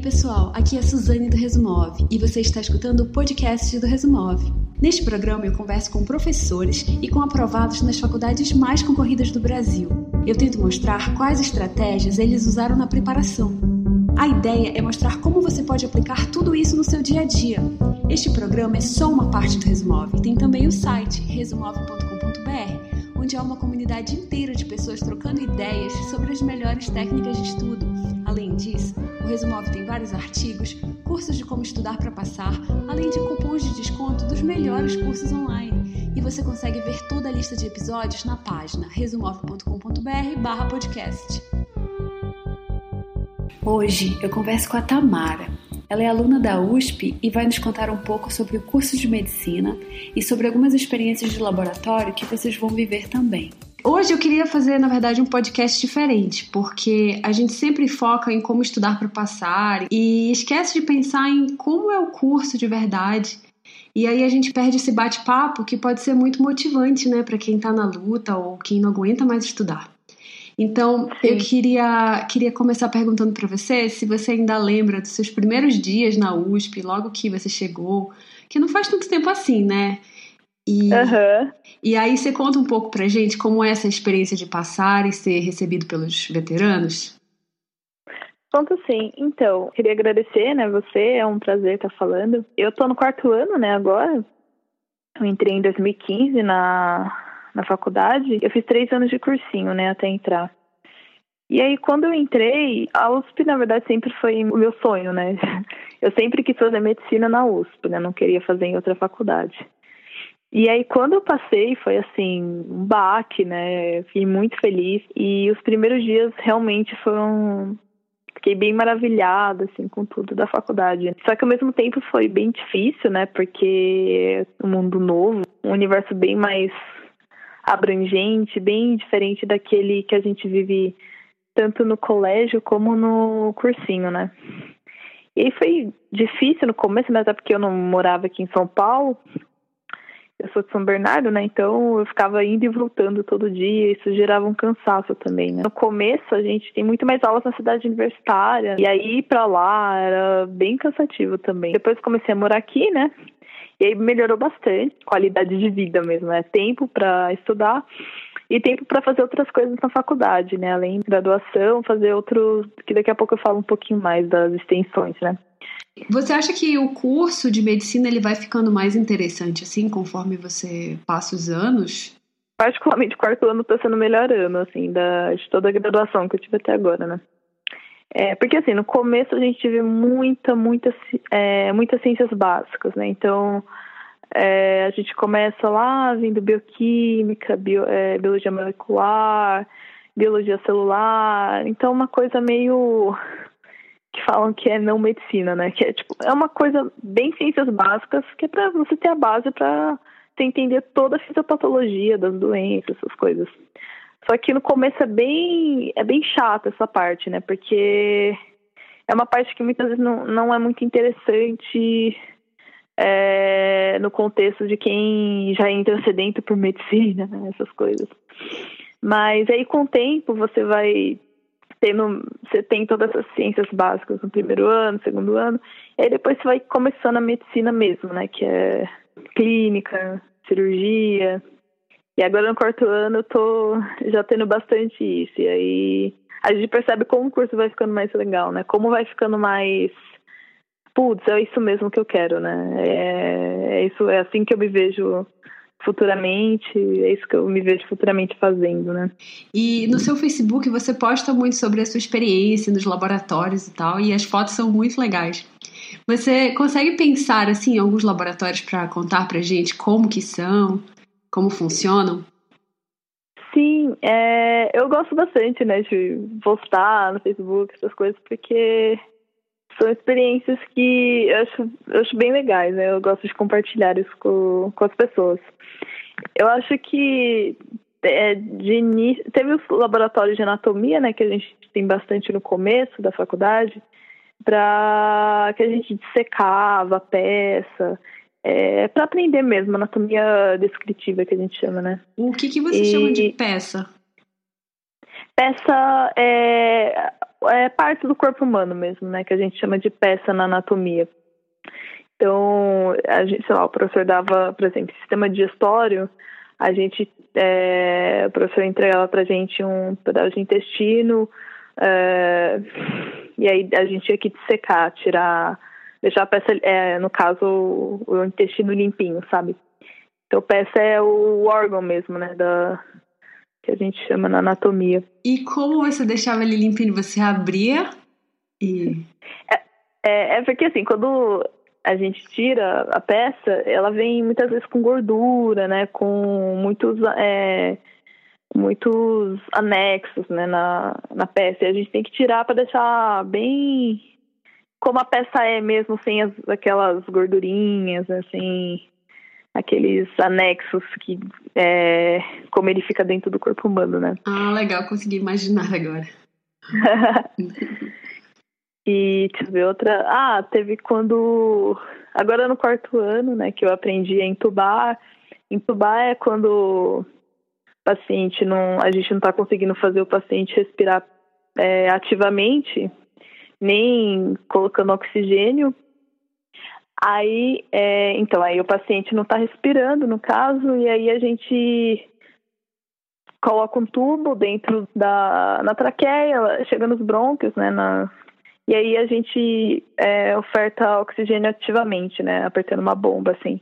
pessoal? Aqui é a Suzane do Resumove e você está escutando o podcast do Resumove. Neste programa eu converso com professores e com aprovados nas faculdades mais concorridas do Brasil. Eu tento mostrar quais estratégias eles usaram na preparação. A ideia é mostrar como você pode aplicar tudo isso no seu dia a dia. Este programa é só uma parte do Resumove. Tem também o site resumove.com.br, onde há uma comunidade inteira de pessoas trocando ideias sobre as melhores técnicas de estudo. Além disso, o Resumove tem vários artigos, cursos de como estudar para passar, além de cupons de desconto dos melhores cursos online. E você consegue ver toda a lista de episódios na página resumove.com.br/podcast. Hoje eu converso com a Tamara. Ela é aluna da USP e vai nos contar um pouco sobre o curso de medicina e sobre algumas experiências de laboratório que vocês vão viver também. Hoje eu queria fazer, na verdade, um podcast diferente, porque a gente sempre foca em como estudar para passar e esquece de pensar em como é o curso de verdade. E aí a gente perde esse bate-papo que pode ser muito motivante, né, para quem está na luta ou quem não aguenta mais estudar. Então, Sim. eu queria, queria começar perguntando para você se você ainda lembra dos seus primeiros dias na USP, logo que você chegou, que não faz tanto tempo assim, né? E, uhum. e aí você conta um pouco pra gente como é essa experiência de passar e ser recebido pelos veteranos? Conto sim. Então, queria agradecer, né, você, é um prazer estar falando. Eu tô no quarto ano, né, agora. Eu entrei em 2015 na, na faculdade. Eu fiz três anos de cursinho, né, até entrar. E aí, quando eu entrei, a USP, na verdade, sempre foi o meu sonho, né? Eu sempre quis fazer medicina na USP, né? Não queria fazer em outra faculdade. E aí, quando eu passei, foi assim, um baque, né? Fiquei muito feliz. E os primeiros dias realmente foram. Fiquei bem maravilhada, assim, com tudo da faculdade. Só que ao mesmo tempo foi bem difícil, né? Porque é um mundo novo, um universo bem mais abrangente, bem diferente daquele que a gente vive tanto no colégio como no cursinho, né? E aí foi difícil no começo, né? Até porque eu não morava aqui em São Paulo eu sou de São Bernardo, né? Então eu ficava indo e voltando todo dia, isso gerava um cansaço também, né? No começo a gente tem muito mais aulas na cidade universitária, e aí ir pra lá era bem cansativo também. Depois comecei a morar aqui, né? E aí melhorou bastante, qualidade de vida mesmo, né? Tempo para estudar e tempo para fazer outras coisas na faculdade, né? Além da graduação, fazer outros, que daqui a pouco eu falo um pouquinho mais das extensões, né? Você acha que o curso de medicina ele vai ficando mais interessante assim conforme você passa os anos? Particularmente o quarto ano está sendo o melhor ano assim da de toda a graduação que eu tive até agora, né? É, porque assim, no começo a gente teve muita, muita, é, muitas ciências básicas, né? Então é, a gente começa lá vindo bioquímica, bio, é, biologia molecular, biologia celular, então uma coisa meio que falam que é não medicina, né? Que é tipo, é uma coisa bem ciências básicas, que é para você ter a base para entender toda a fisiopatologia das doenças, essas coisas. Só que no começo é bem é bem chata essa parte, né? Porque é uma parte que muitas vezes não, não é muito interessante é, no contexto de quem já entra sedento por medicina, né? essas coisas. Mas aí com o tempo você vai tendo, você tem todas as ciências básicas no primeiro ano, segundo ano, e aí depois você vai começando a medicina mesmo, né? Que é clínica, cirurgia. E agora no quarto ano eu tô já tendo bastante isso. E aí a gente percebe como o curso vai ficando mais legal, né? Como vai ficando mais. Putz, é isso mesmo que eu quero, né? É, é isso, é assim que eu me vejo futuramente, é isso que eu me vejo futuramente fazendo, né? E no seu Facebook você posta muito sobre a sua experiência nos laboratórios e tal, e as fotos são muito legais. Você consegue pensar assim em alguns laboratórios para contar pra gente como que são, como funcionam? Sim, é, eu gosto bastante, né, de postar no Facebook essas coisas, porque são experiências que eu acho, eu acho bem legais, né? Eu gosto de compartilhar isso com, com as pessoas. Eu acho que é, de início, teve os laboratórios de anatomia, né, que a gente tem bastante no começo da faculdade, para que a gente dissecava a peça, é, para aprender mesmo, anatomia descritiva que a gente chama, né? O que, que você e... chama de peça? Peça é é parte do corpo humano mesmo, né? Que a gente chama de peça na anatomia. Então, a gente, sei lá, o professor dava, por exemplo, sistema digestório, a gente, é, o professor entregava pra gente um pedaço de intestino, é, e aí a gente tinha que dissecar, tirar, deixar a peça, é, no caso, o, intestino limpinho, sabe? Então, peça é o órgão mesmo, né, da, que a gente chama na anatomia. E como você deixava ele limpinho? Você abria e... É, é, é porque, assim, quando a gente tira a peça, ela vem muitas vezes com gordura, né? Com muitos, é, muitos anexos né, na, na peça. E a gente tem que tirar para deixar bem como a peça é mesmo, sem as, aquelas gordurinhas, assim, aqueles anexos que é, como ele fica dentro do corpo humano, né? Ah, legal, consegui imaginar agora. E ver outra. Ah, teve quando. Agora no quarto ano, né, que eu aprendi a entubar. Entubar é quando o paciente não. A gente não está conseguindo fazer o paciente respirar é, ativamente, nem colocando oxigênio. Aí, é, então, aí o paciente não está respirando, no caso, e aí a gente coloca um tubo dentro da na traqueia, chega nos brônquios, né, na, e aí a gente é, oferta oxigênio ativamente, né? Apertando uma bomba, assim.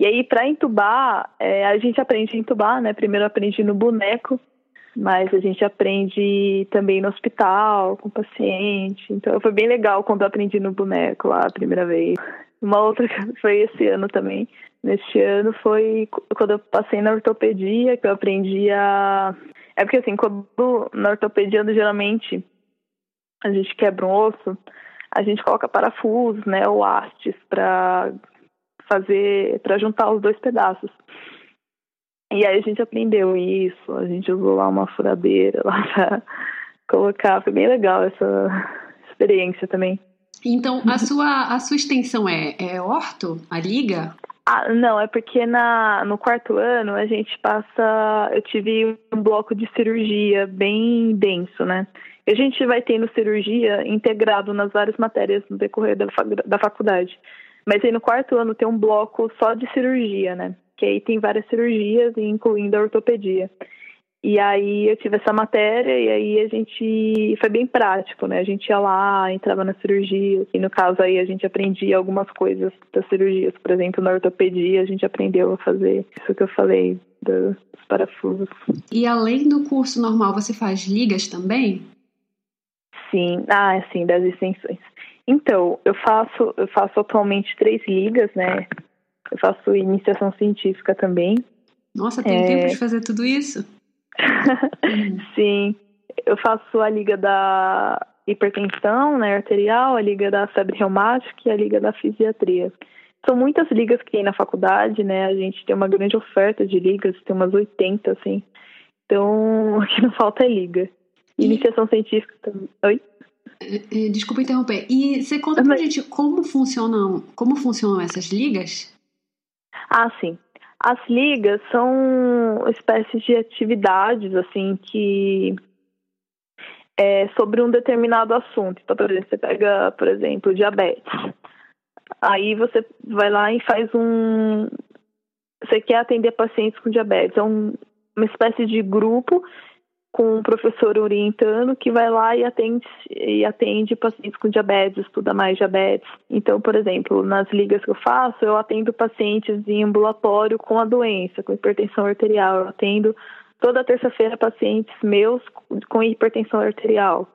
E aí, para entubar, é, a gente aprende a entubar, né? Primeiro aprendi no boneco, mas a gente aprende também no hospital, com o paciente. Então foi bem legal quando eu aprendi no boneco lá a primeira vez. Uma outra foi esse ano também. Neste ano foi quando eu passei na ortopedia, que eu aprendi a. É porque assim, quando na ortopedia, geralmente a gente quebra um osso, a gente coloca parafusos, né, ou hastes para fazer, para juntar os dois pedaços. E aí a gente aprendeu isso, a gente usou lá uma furadeira lá para colocar, foi bem legal essa experiência também. Então, a sua, a sua extensão é, é orto, a liga? Ah, não, é porque na, no quarto ano a gente passa. Eu tive um bloco de cirurgia bem denso, né? a gente vai tendo cirurgia integrado nas várias matérias no decorrer da, da faculdade. Mas aí no quarto ano tem um bloco só de cirurgia, né? Que aí tem várias cirurgias, incluindo a ortopedia. E aí eu tive essa matéria e aí a gente foi bem prático, né? A gente ia lá, entrava na cirurgia e no caso aí a gente aprendia algumas coisas das cirurgias, por exemplo, na ortopedia a gente aprendeu a fazer isso que eu falei dos parafusos. E além do curso normal, você faz ligas também? Sim, ah, sim, das extensões. Então, eu faço, eu faço atualmente três ligas, né? Eu faço iniciação científica também. Nossa, tem é... tempo de fazer tudo isso? sim, eu faço a liga da hipertensão né, arterial, a liga da febre reumática e a liga da fisiatria. São muitas ligas que tem na faculdade, né? A gente tem uma grande oferta de ligas, tem umas 80, assim. Então, o que não falta é liga. Iniciação científica também. Oi? É, é, desculpa interromper. E você conta pra gente como funcionam, como funcionam essas ligas? Ah, sim. As ligas são espécies de atividades, assim, que é sobre um determinado assunto. Então, por exemplo, você pega, por exemplo, diabetes. Aí você vai lá e faz um. Você quer atender pacientes com diabetes. É um, uma espécie de grupo com um professor orientando que vai lá e atende, e atende pacientes com diabetes, estuda mais diabetes. Então, por exemplo, nas ligas que eu faço, eu atendo pacientes em ambulatório com a doença, com hipertensão arterial. Eu atendo toda terça-feira pacientes meus com hipertensão arterial.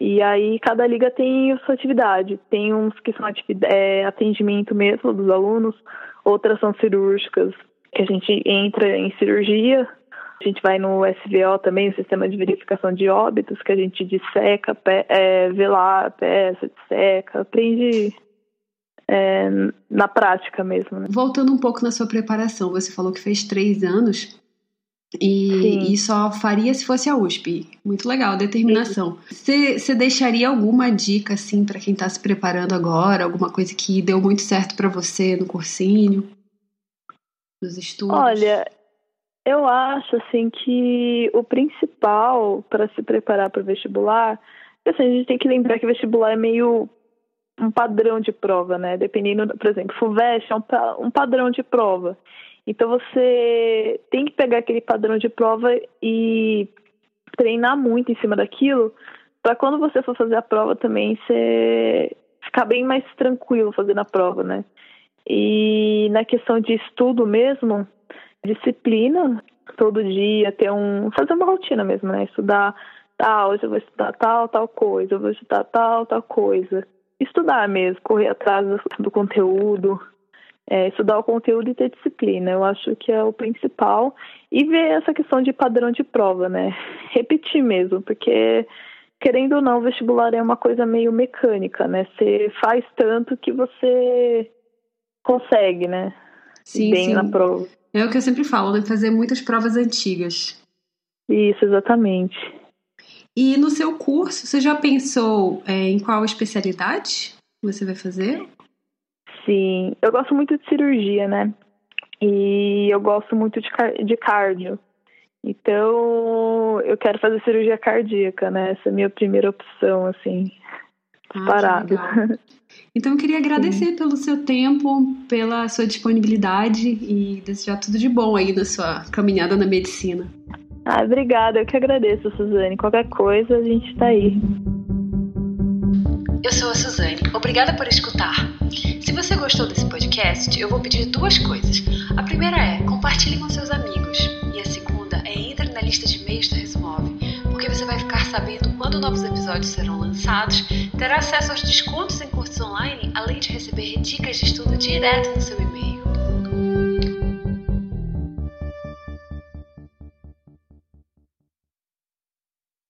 E aí cada liga tem sua atividade. Tem uns que são é, atendimento mesmo dos alunos, outras são cirúrgicas, que a gente entra em cirurgia a gente vai no SVO também, o Sistema de Verificação de Óbitos, que a gente disseca, é, vê lá a peça, disseca, aprende é, na prática mesmo. Né? Voltando um pouco na sua preparação, você falou que fez três anos e, e só faria se fosse a USP. Muito legal, determinação. Você deixaria alguma dica assim para quem está se preparando agora, alguma coisa que deu muito certo para você no cursinho, nos estudos? Olha, eu acho assim que o principal para se preparar para o vestibular Assim, a gente tem que lembrar que vestibular é meio um padrão de prova, né? Dependendo, por exemplo, FUVEST é um, um padrão de prova. Então você tem que pegar aquele padrão de prova e treinar muito em cima daquilo para quando você for fazer a prova também você ficar bem mais tranquilo fazendo a prova, né? E na questão de estudo mesmo, disciplina, todo dia ter um fazer uma rotina mesmo, né? Estudar, ah, hoje eu vou estudar tal, tal coisa, eu vou estudar tal, tal coisa. Estudar mesmo, correr atrás do, do conteúdo, é, estudar o conteúdo e ter disciplina. Eu acho que é o principal. E ver essa questão de padrão de prova, né? Repetir mesmo, porque querendo ou não, o vestibular é uma coisa meio mecânica, né? Você faz tanto que você consegue, né? Sim, Bem sim. na prova. É o que eu sempre falo, de fazer muitas provas antigas. Isso, exatamente. E no seu curso, você já pensou é, em qual especialidade você vai fazer? Sim, eu gosto muito de cirurgia, né? E eu gosto muito de, de cardio. Então, eu quero fazer cirurgia cardíaca, né? Essa é a minha primeira opção, assim, parado. que legal. Então, eu queria agradecer pelo seu tempo, pela sua disponibilidade e desejar tudo de bom aí na sua caminhada na medicina. Ah, obrigada, eu que agradeço, Suzane. Qualquer coisa, a gente tá aí. Eu sou a Suzane. Obrigada por escutar. Se você gostou desse podcast, eu vou pedir duas coisas. A primeira é compartilhe com seus amigos. E a segunda é entre na lista de e-mails da Resumove, porque você vai ficar sabendo novos episódios serão lançados, terá acesso aos descontos em cursos online, além de receber dicas de estudo direto no seu e-mail.